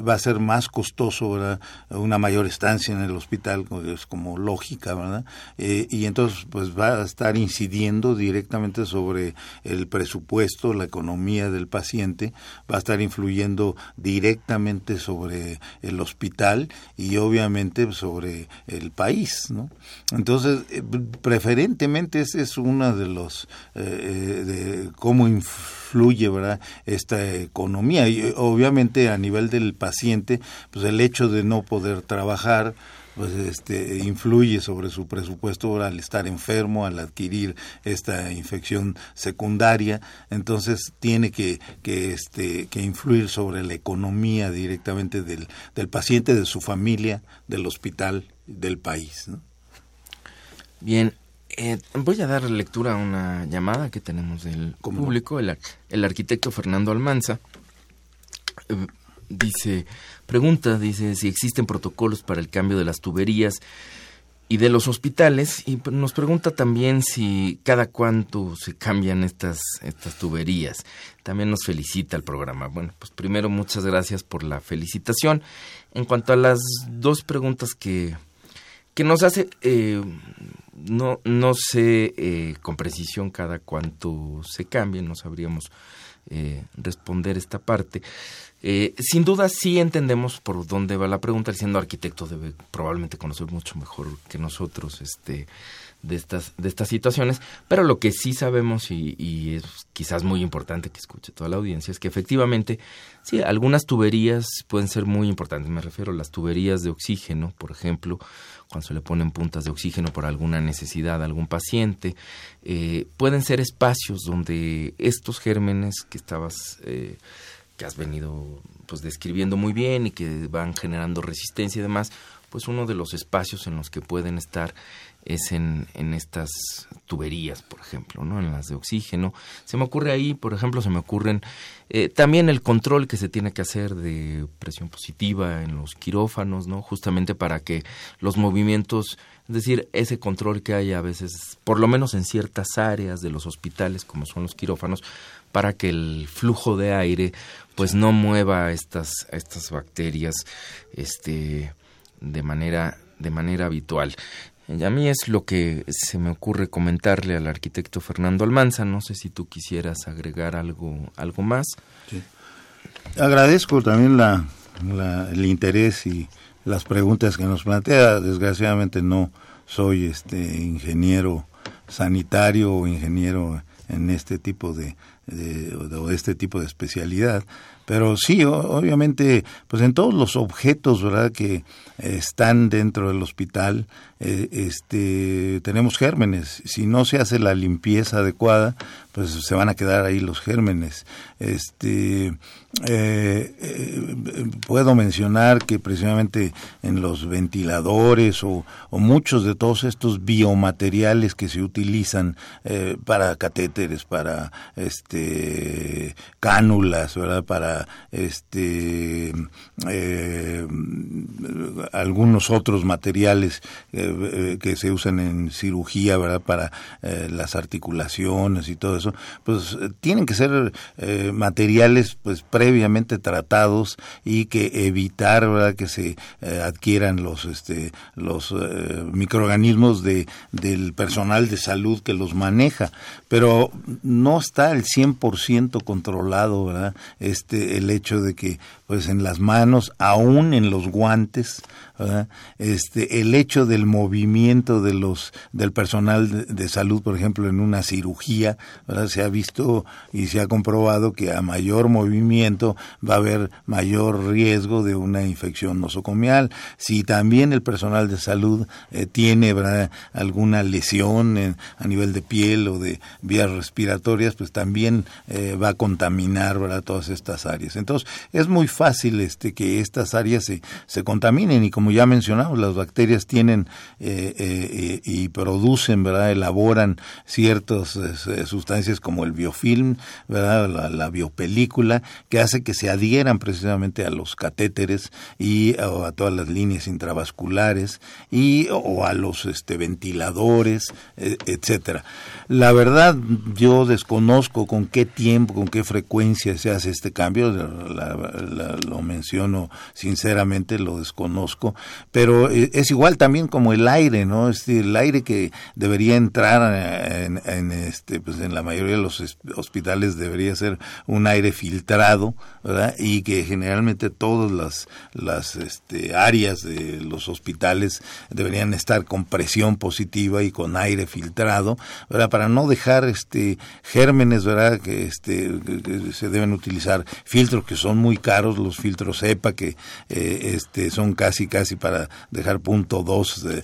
va a ser más costoso, ¿verdad? Una mayor estancia en el hospital, es como lógica, ¿verdad? y entonces, pues va a estar incidiendo directamente sobre el presupuesto, la economía del paciente, va a estar influyendo directamente sobre el hospital y obviamente sobre el país, ¿no? Entonces, preferentemente ese es uno de los eh, eh, de cómo influye verdad esta economía y obviamente a nivel del paciente pues el hecho de no poder trabajar pues este influye sobre su presupuesto al estar enfermo, al adquirir esta infección secundaria, entonces tiene que, que este que influir sobre la economía directamente del, del paciente, de su familia, del hospital, del país. ¿no? Bien, eh, voy a dar lectura a una llamada que tenemos del público. El, el, arquitecto Fernando Almanza eh, dice, pregunta, dice si existen protocolos para el cambio de las tuberías y de los hospitales y nos pregunta también si cada cuánto se cambian estas estas tuberías. También nos felicita el programa. Bueno, pues primero muchas gracias por la felicitación. En cuanto a las dos preguntas que que nos hace eh, no, no sé eh, con precisión cada cuánto se cambie, no sabríamos eh, responder esta parte. Eh, sin duda sí entendemos por dónde va la pregunta, siendo arquitecto debe probablemente conocer mucho mejor que nosotros este de estas de estas situaciones, pero lo que sí sabemos y, y es quizás muy importante que escuche toda la audiencia es que efectivamente sí algunas tuberías pueden ser muy importantes, me refiero a las tuberías de oxígeno, por ejemplo, cuando se le ponen puntas de oxígeno por alguna necesidad a algún paciente. Eh, pueden ser espacios donde estos gérmenes que estabas, eh, que has venido pues describiendo muy bien y que van generando resistencia y demás, pues uno de los espacios en los que pueden estar es en, en estas tuberías, por ejemplo, ¿no? En las de oxígeno. Se me ocurre ahí, por ejemplo, se me ocurren eh, también el control que se tiene que hacer de presión positiva en los quirófanos, ¿no? Justamente para que los movimientos, es decir, ese control que hay a veces, por lo menos en ciertas áreas de los hospitales, como son los quirófanos, para que el flujo de aire, pues no mueva estas, estas bacterias, este, de manera de manera habitual. A mí es lo que se me ocurre comentarle al arquitecto Fernando Almanza. No sé si tú quisieras agregar algo, algo más. Agradezco también la, el interés y las preguntas que nos plantea. Desgraciadamente no soy este ingeniero sanitario o ingeniero en este tipo de, de, de, este tipo de especialidad pero sí obviamente pues en todos los objetos verdad que están dentro del hospital eh, este tenemos gérmenes. Si no se hace la limpieza adecuada pues se van a quedar ahí los gérmenes. Este eh, eh, puedo mencionar que precisamente en los ventiladores o, muchos de todos estos biomateriales que se utilizan eh, para catéteres, para este cánulas, ¿verdad? Para este algunos otros materiales que se usan en cirugía, ¿verdad? Para las articulaciones y todo eso, pues tienen que ser materiales pues previamente tratados y que evitar ¿verdad? que se eh, adquieran los este los eh, microorganismos de del personal de salud que los maneja pero no está el 100% controlado verdad este el hecho de que pues en las manos aún en los guantes este el hecho del movimiento de los del personal de, salud por ejemplo en una cirugía se ha visto y se ha comprobado que a mayor movimiento va a haber mayor riesgo de una infección nosocomial. Si también el personal de salud eh, tiene alguna lesión a nivel de piel o de vías respiratorias pues también eh, va a contaminar todas estas áreas. Entonces es muy fácil este que estas áreas se, se contaminen y como ya mencionamos, las bacterias tienen eh, eh, y producen, ¿verdad? Elaboran ciertas eh, sustancias como el biofilm, ¿verdad? La, biopelícula, que hace que se adhieran precisamente a los catéteres y a todas las líneas intravasculares y o a los este, ventiladores, etcétera. La verdad, yo desconozco con qué tiempo, con qué frecuencia se hace este cambio, lo menciono sinceramente, lo desconozco, pero eh, es igual también como el aire, ¿no? Es el aire que debería entrar en, este, pues en la mayoría de los hospitales debería ser un aire filtrado, ¿verdad? Y que generalmente todas las, las este, áreas de los hospitales deberían estar con presión positiva y con aire filtrado, ¿verdad? Para no dejar este gérmenes, ¿verdad? Que, este, se deben utilizar filtros que son muy caros, los filtros EPA que eh, este, son casi casi para dejar punto dos de,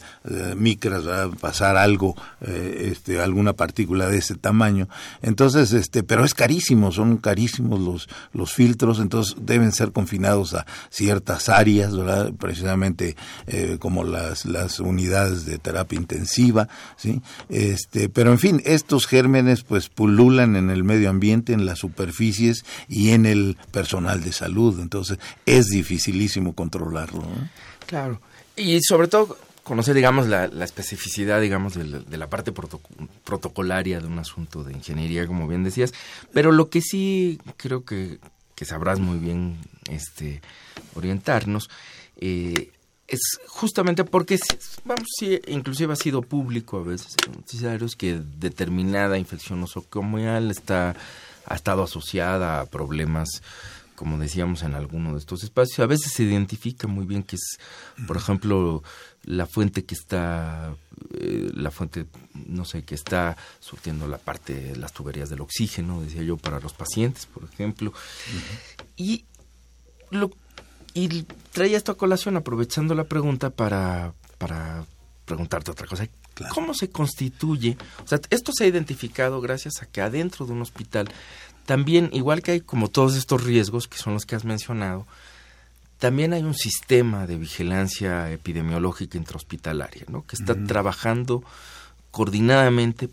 micras, pasar algo, eh, este, alguna partícula de ese tamaño. Entonces, este, pero es carísimo, son carísimos los, los filtros, entonces deben ser confinados a ciertas áreas, ¿verdad? precisamente eh, como las, las unidades de terapia intensiva, ¿sí? Este, pero en fin, estos gérmenes pues pululan en el medio ambiente, en las superficies y en el personal de salud, entonces es dificilísimo controlarlo. Claro. Y sobre todo conocer, digamos, la, especificidad, digamos, de la, parte protocolaria de un asunto de ingeniería, como bien decías. Pero lo que sí creo que, sabrás muy bien este, orientarnos eh, es justamente porque, vamos, sí, inclusive ha sido público a veces en noticiarios que determinada infección nosocomial está, ha estado asociada a problemas como decíamos en alguno de estos espacios, a veces se identifica muy bien que es, por ejemplo, la fuente que está, eh, la fuente, no sé, que está surtiendo la parte de las tuberías del oxígeno, decía yo, para los pacientes, por ejemplo. Y lo y traía esto a colación aprovechando la pregunta para, para preguntarte otra cosa. ¿Cómo se constituye? O sea, esto se ha identificado gracias a que adentro de un hospital también, igual que hay como todos estos riesgos que son los que has mencionado, también hay un sistema de vigilancia epidemiológica intrahospitalaria, ¿no? Que está trabajando coordinadamente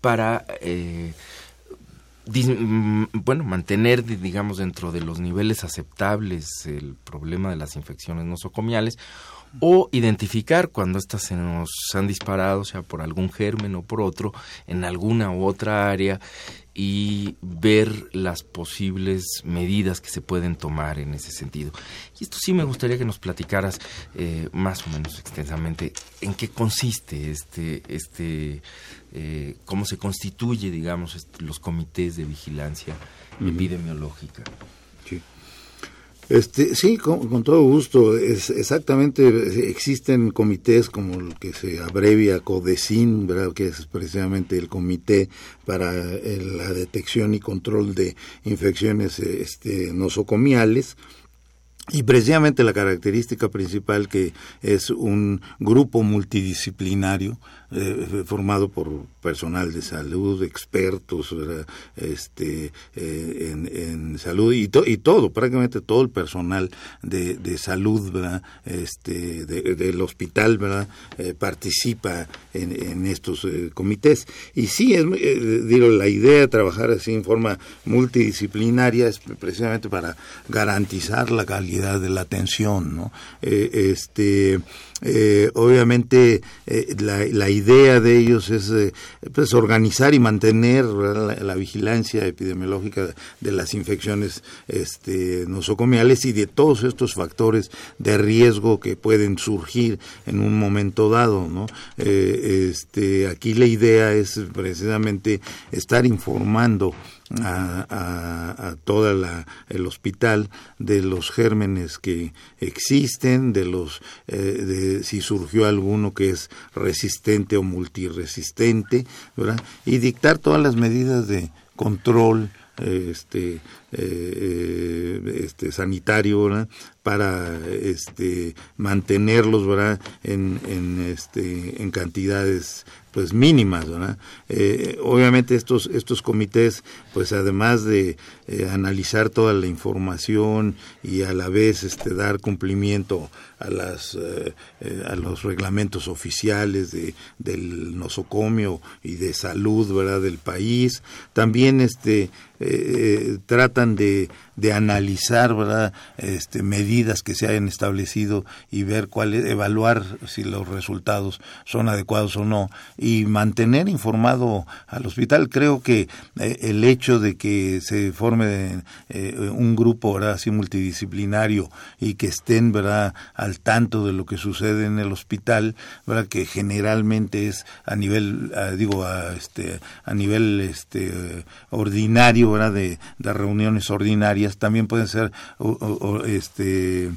para, eh, mm, bueno, mantener, digamos, dentro de los niveles aceptables el problema de las infecciones nosocomiales o identificar cuando éstas se nos han disparado, sea por algún germen o por otro, en alguna u otra área y ver las posibles medidas que se pueden tomar en ese sentido. Y esto sí me gustaría que nos platicaras eh, más o menos extensamente en qué consiste este, este eh, cómo se constituye, digamos, los comités de vigilancia epidemiológica. Este, sí, con, todo gusto. Es, exactamente, existen comités como el que se abrevia CODECIN, que es precisamente el comité para eh, la detección y control de infecciones este, nosocomiales y precisamente la característica principal que es un grupo multidisciplinario eh, formado por personal de salud, expertos este, eh, en, salud y, y todo, prácticamente todo el personal de, de salud ¿verdad? Este, del hospital ¿verdad? Eh, participa en, en estos comités. Y sí, es, digo, la idea de trabajar así en forma multidisciplinaria es precisamente para garantizar la calidad de la atención, ¿no? Eh, este, eh, obviamente eh, la, la, idea de ellos es pues organizar y mantener la, vigilancia epidemiológica de las infecciones este, nosocomiales y de todos estos factores de riesgo que pueden surgir en un momento dado, ¿no? este, aquí la idea es precisamente estar informando a, a, a toda la, el hospital de los gérmenes que existen, de los eh, de si surgió alguno que es resistente o multiresistente, ¿verdad? y dictar todas las medidas de control este, eh, este sanitario para este mantenerlos ¿verdad? En, en este en cantidades pues mínimas ¿verdad? Eh, obviamente estos estos comités pues además de eh, analizar toda la información y a la vez este dar cumplimiento a las eh, a los reglamentos oficiales de del nosocomio y de salud verdad del país también este tratan de, de analizar verdad este medidas que se hayan establecido y ver cuál evaluar si los resultados son adecuados o no y mantener informado al hospital. Creo que eh, el hecho de que se forme eh, un grupo ¿verdad? así multidisciplinario y que estén ¿verdad? al tanto de lo que sucede en el hospital, ¿verdad? que generalmente es a nivel, digo, a, este, a nivel este, ordinario, ¿verdad? De, de reuniones ordinarias, también pueden ser este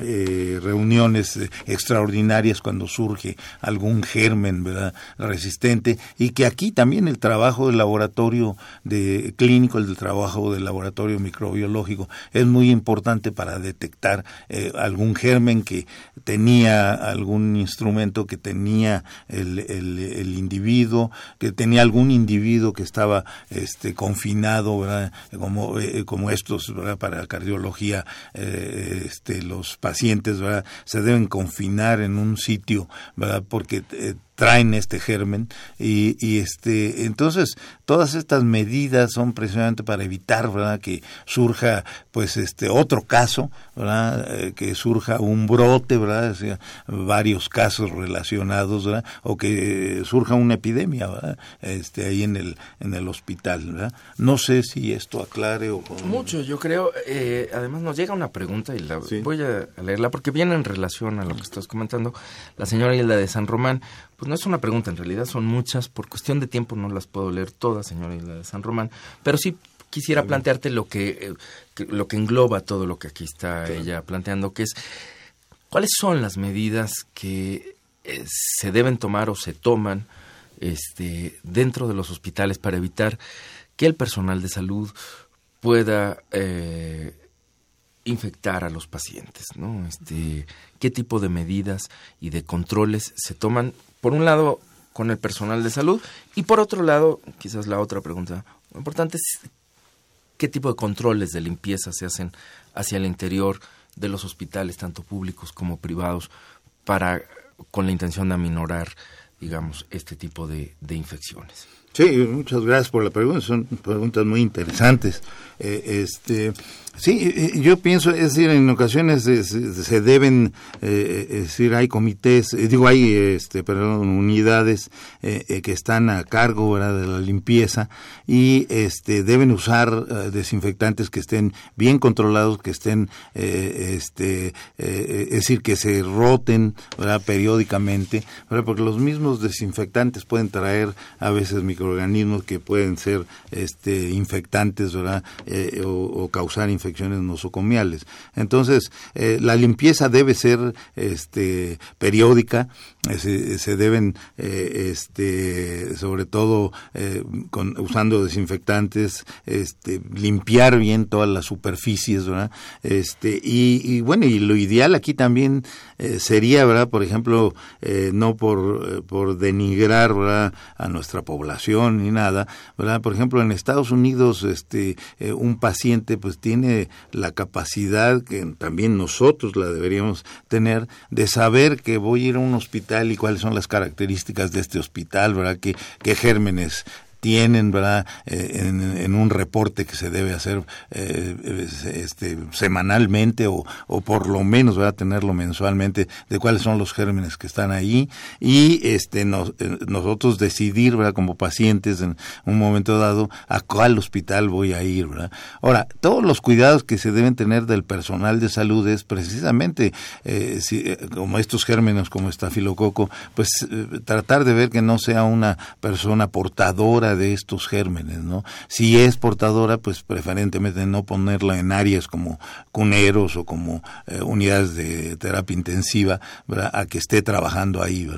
eh, reuniones eh, extraordinarias cuando surge algún germen ¿verdad? resistente y que aquí también el trabajo del laboratorio de clínico, el trabajo del laboratorio microbiológico es muy importante para detectar eh, algún germen que tenía algún instrumento que tenía el, el, individuo, que tenía algún individuo que estaba este, confinado, ¿verdad? como, como estos ¿verdad? para cardiología, este, los pacientes ¿verdad? se deben confinar en un sitio, ¿verdad? porque eh, traen este germen y, y, este entonces todas estas medidas son precisamente para evitar verdad que surja pues este otro caso verdad eh, que surja un brote verdad varios casos relacionados verdad o que surja una epidemia verdad este ahí en el en el hospital verdad no sé si esto aclare o mucho yo creo eh, además nos llega una pregunta y la voy a leerla porque viene en relación a lo que estás comentando la señora Hilda de San Román pues no es una pregunta, en realidad son muchas. Por cuestión de tiempo no las puedo leer todas, señora Isla de San Román, pero sí quisiera plantearte lo eh, que, lo que engloba todo lo que aquí está ella planteando, que es cuáles son las medidas que eh, se deben tomar o se toman este, dentro de los hospitales para evitar que el personal de salud pueda eh, infectar a los pacientes, ¿no? Este, qué tipo de medidas y de controles se toman por un lado, con el personal de salud y por otro lado, quizás la otra pregunta importante es qué tipo de controles de limpieza se hacen hacia el interior de los hospitales, tanto públicos como privados, para con la intención de aminorar, digamos, este tipo de, infecciones. Sí, muchas gracias por la pregunta, son preguntas muy interesantes. Eh, este, sí, yo pienso, es decir, en ocasiones se, deben, eh, es decir, hay comités, eh, digo, hay, este, perdón, unidades que están a cargo de la limpieza y este, deben usar desinfectantes que estén bien controlados, que estén, este, es decir, que se roten ¿verdad? periódicamente, porque los mismos desinfectantes pueden traer a veces microorganismos que pueden ser este, infectantes, ¿verdad? Eh, o, causar infecciones nosocomiales. Entonces, eh, la limpieza debe ser este, periódica, eh, se, deben, este, sobre todo con, usando desinfectantes, este, limpiar bien todas las superficies, ¿verdad? Este, y, bueno, y lo ideal aquí también sería, ¿verdad? Por ejemplo, no por, por denigrar. A nuestra población ni nada, ¿verdad? Por ejemplo, en Estados Unidos, este, un paciente pues tiene la capacidad que también nosotros la deberíamos tener de saber que voy a ir a un hospital y cuáles son las características de este hospital, ¿verdad? ¿Qué, qué gérmenes tienen, ¿verdad? Eh, en, un reporte que se debe hacer eh, este, semanalmente o, o, por lo menos, ¿verdad? Tenerlo mensualmente de cuáles son los gérmenes que están ahí y este nos, eh, nosotros decidir, ¿verdad? Como pacientes en un momento dado a cuál hospital voy a ir, ¿verdad? Ahora, todos los cuidados que se deben tener del personal de salud es precisamente si, como estos gérmenes como estafilococo, pues tratar de ver que no sea una persona portadora de estos gérmenes, ¿no? Si es portadora, pues preferentemente no ponerla en áreas como cuneros o como eh, unidades de terapia intensiva. A que esté trabajando ahí.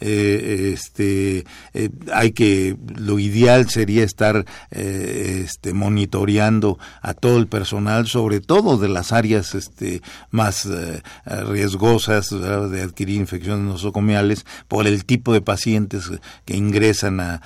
Eh, este, eh, hay que, lo ideal sería estar este, monitoreando a todo el personal, sobre todo de las áreas este, más riesgosas de adquirir infecciones nosocomiales por el tipo de pacientes que ingresan a,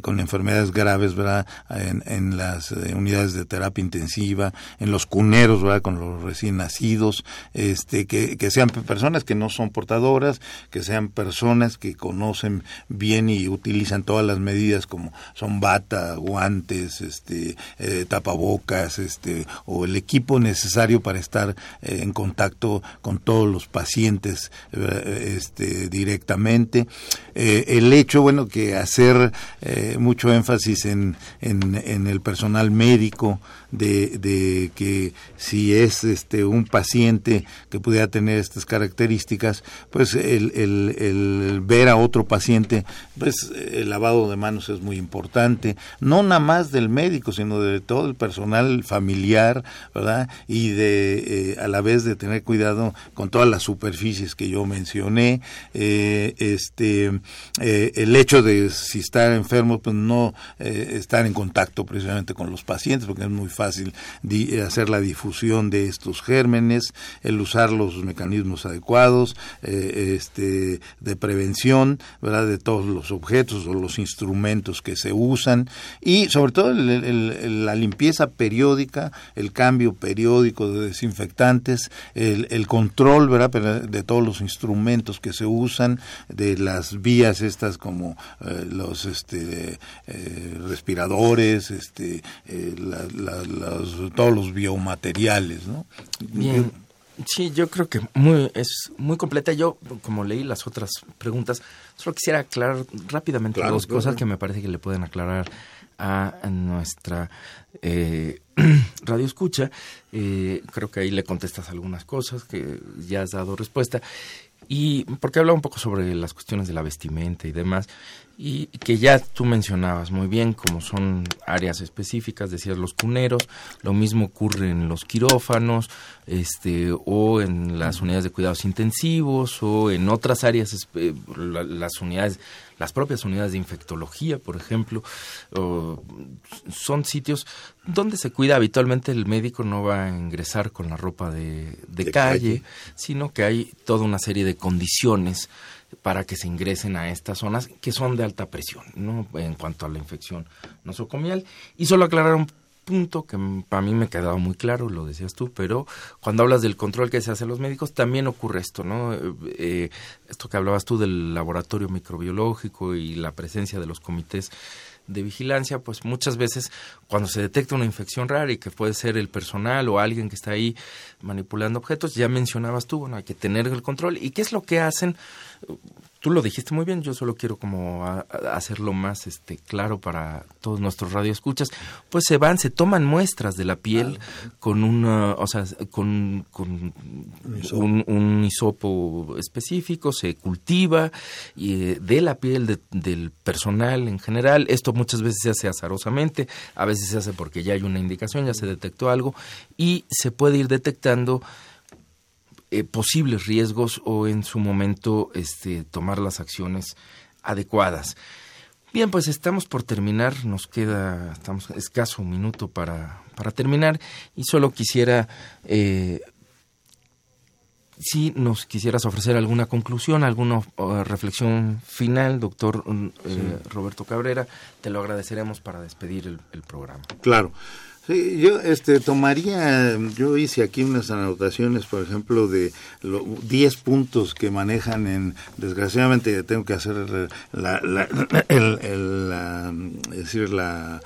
con enfermedades enfermedades graves, ¿verdad? En, las eh, unidades de terapia intensiva, en los cuneros, ¿verdad? Con los recién nacidos, este, que, que sean personas que no son portadoras, que sean personas que conocen bien y utilizan todas las medidas como son bata, guantes, este, eh, tapabocas, este, o el equipo necesario para estar eh, en contacto con todos los pacientes este, directamente. el hecho, bueno, que hacer mucho énfasis en, en, el personal médico, de, de, que si es este un paciente que pudiera tener estas características, pues el, el, el, ver a otro paciente, pues el lavado de manos es muy importante, no nada más del médico, sino de todo el personal familiar, ¿verdad? Y de eh, a la vez de tener cuidado con todas las superficies que yo mencioné, eh, este eh, el hecho de si está enfermo, pues no eh, estar en contacto precisamente con los pacientes, porque es muy fácil hacer la difusión de estos gérmenes, el usar los mecanismos adecuados eh, este, de prevención, ¿verdad? De todos los objetos o los instrumentos que se usan y sobre todo la limpieza periódica, el cambio periódico de desinfectantes, el, control, ¿verdad? De todos los instrumentos que se usan, de las vías estas como eh, los este, eh, respiradores, este, eh, todos los biomateriales, ¿no? Bien. Sí, yo creo que muy, es muy completa. Yo, como leí las otras preguntas, solo quisiera aclarar rápidamente dos cosas que me parece que le pueden aclarar a, nuestra eh, radio escucha. creo que ahí le contestas algunas cosas que ya has dado respuesta. Y porque habla un poco sobre las cuestiones de la vestimenta y demás y que ya tú mencionabas muy bien, como son áreas específicas, decías los cuneros, lo mismo ocurre en los quirófanos, este, o en las unidades de cuidados intensivos, o en otras áreas, las unidades, las propias unidades de infectología, por ejemplo, son sitios donde se cuida habitualmente el médico no va a ingresar con la ropa de, calle, sino que hay toda una serie de condiciones para que se ingresen a estas zonas que son de alta presión, ¿no? En cuanto a la infección nosocomial. Y solo aclarar un punto que para mí me ha quedado muy claro, lo decías tú, pero cuando hablas del control que se hace a los médicos, también ocurre esto, ¿no? Eh, esto que hablabas tú del laboratorio microbiológico y la presencia de los comités de vigilancia, pues muchas veces cuando se detecta una infección rara y que puede ser el personal o alguien que está ahí manipulando objetos, ya mencionabas tú, bueno, hay que tener el control. ¿Y qué es lo que hacen? Tú lo dijiste muy bien, yo solo quiero como hacerlo más este claro para todos nuestros radioescuchas, pues se van, se toman muestras de la piel con una, o sea, con, un, hisopo. específico, se cultiva y, eh, de la piel del personal en general. Esto muchas veces se hace azarosamente, a veces se hace porque ya hay una indicación, ya se detectó algo y se puede ir detectando eh, posibles riesgos o en su momento este, tomar las acciones adecuadas. Bien, pues estamos por terminar, nos queda estamos escaso un minuto para, para terminar y solo quisiera, eh, si nos quisieras ofrecer alguna conclusión, alguna reflexión final, doctor eh, Roberto Cabrera, te lo agradeceremos para despedir el, el programa. Claro. Sí, yo este, tomaría, yo hice aquí unas anotaciones, por ejemplo, de los 10 puntos que manejan en, desgraciadamente tengo que hacer la, la, el, decir, la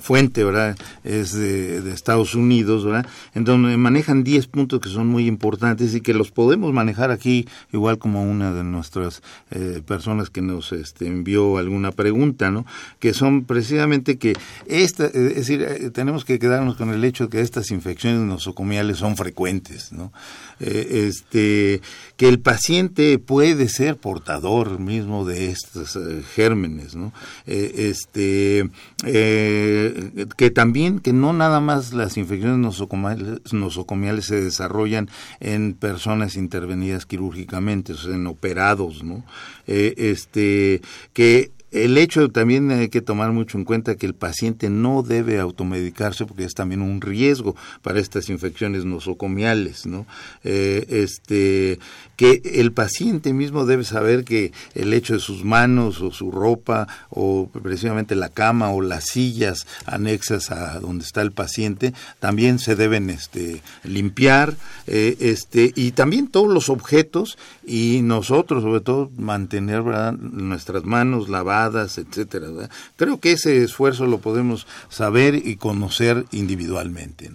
fuente, ¿verdad? Es de, Estados Unidos, ¿verdad? En donde manejan 10 puntos que son muy importantes y que los podemos manejar aquí, igual como una de nuestras eh, personas que nos este, envió alguna pregunta, ¿no? Que son precisamente que esta, es decir, eh, tenemos que quedarnos con el hecho de que estas infecciones nosocomiales son frecuentes, ¿no? Eh, este, que el paciente puede ser portador mismo de estos gérmenes, ¿no? este, que también, que no nada más las infecciones nosocomiales, se desarrollan en personas intervenidas quirúrgicamente, o sea, en operados, ¿no? Eh, este, que el hecho también hay que tomar mucho en cuenta que el paciente no debe automedicarse porque es también un riesgo para estas infecciones nosocomiales, ¿no? Eh, este, que el paciente mismo debe saber que el hecho de sus manos o su ropa o precisamente la cama o las sillas anexas a donde está el paciente también se deben este, limpiar eh, este, y también todos los objetos y nosotros sobre todo mantener nuestras manos lavadas etcétera. Creo que ese esfuerzo lo podemos saber y conocer individualmente.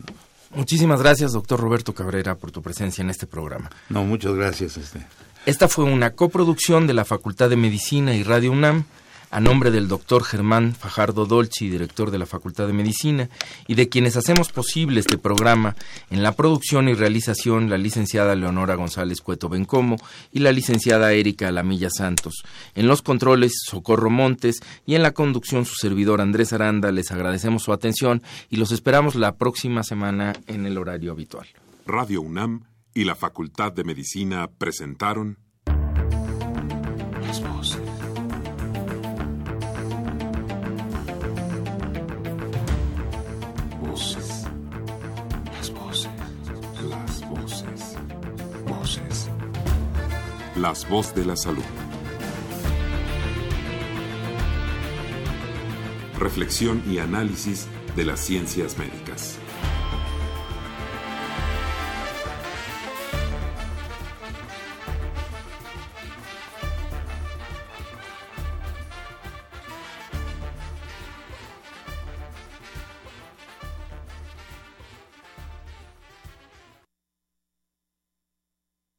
Muchísimas gracias, doctor Roberto Cabrera, por tu presencia en este programa. No, muchas gracias. Este. Esta fue una coproducción de la Facultad de Medicina y Radio UNAM a nombre del doctor Germán Fajardo Dolci, director de la Facultad de Medicina, y de quienes hacemos posible este programa, en la producción y realización la licenciada Leonora González Cueto Bencomo y la licenciada Erika Alamilla Santos. En los controles, Socorro Montes y en la conducción su servidor Andrés Aranda. Les agradecemos su atención y los esperamos la próxima semana en el horario habitual. Radio UNAM y la Facultad de Medicina presentaron Las Voz de la Salud. Reflexión y análisis de las ciencias médicas.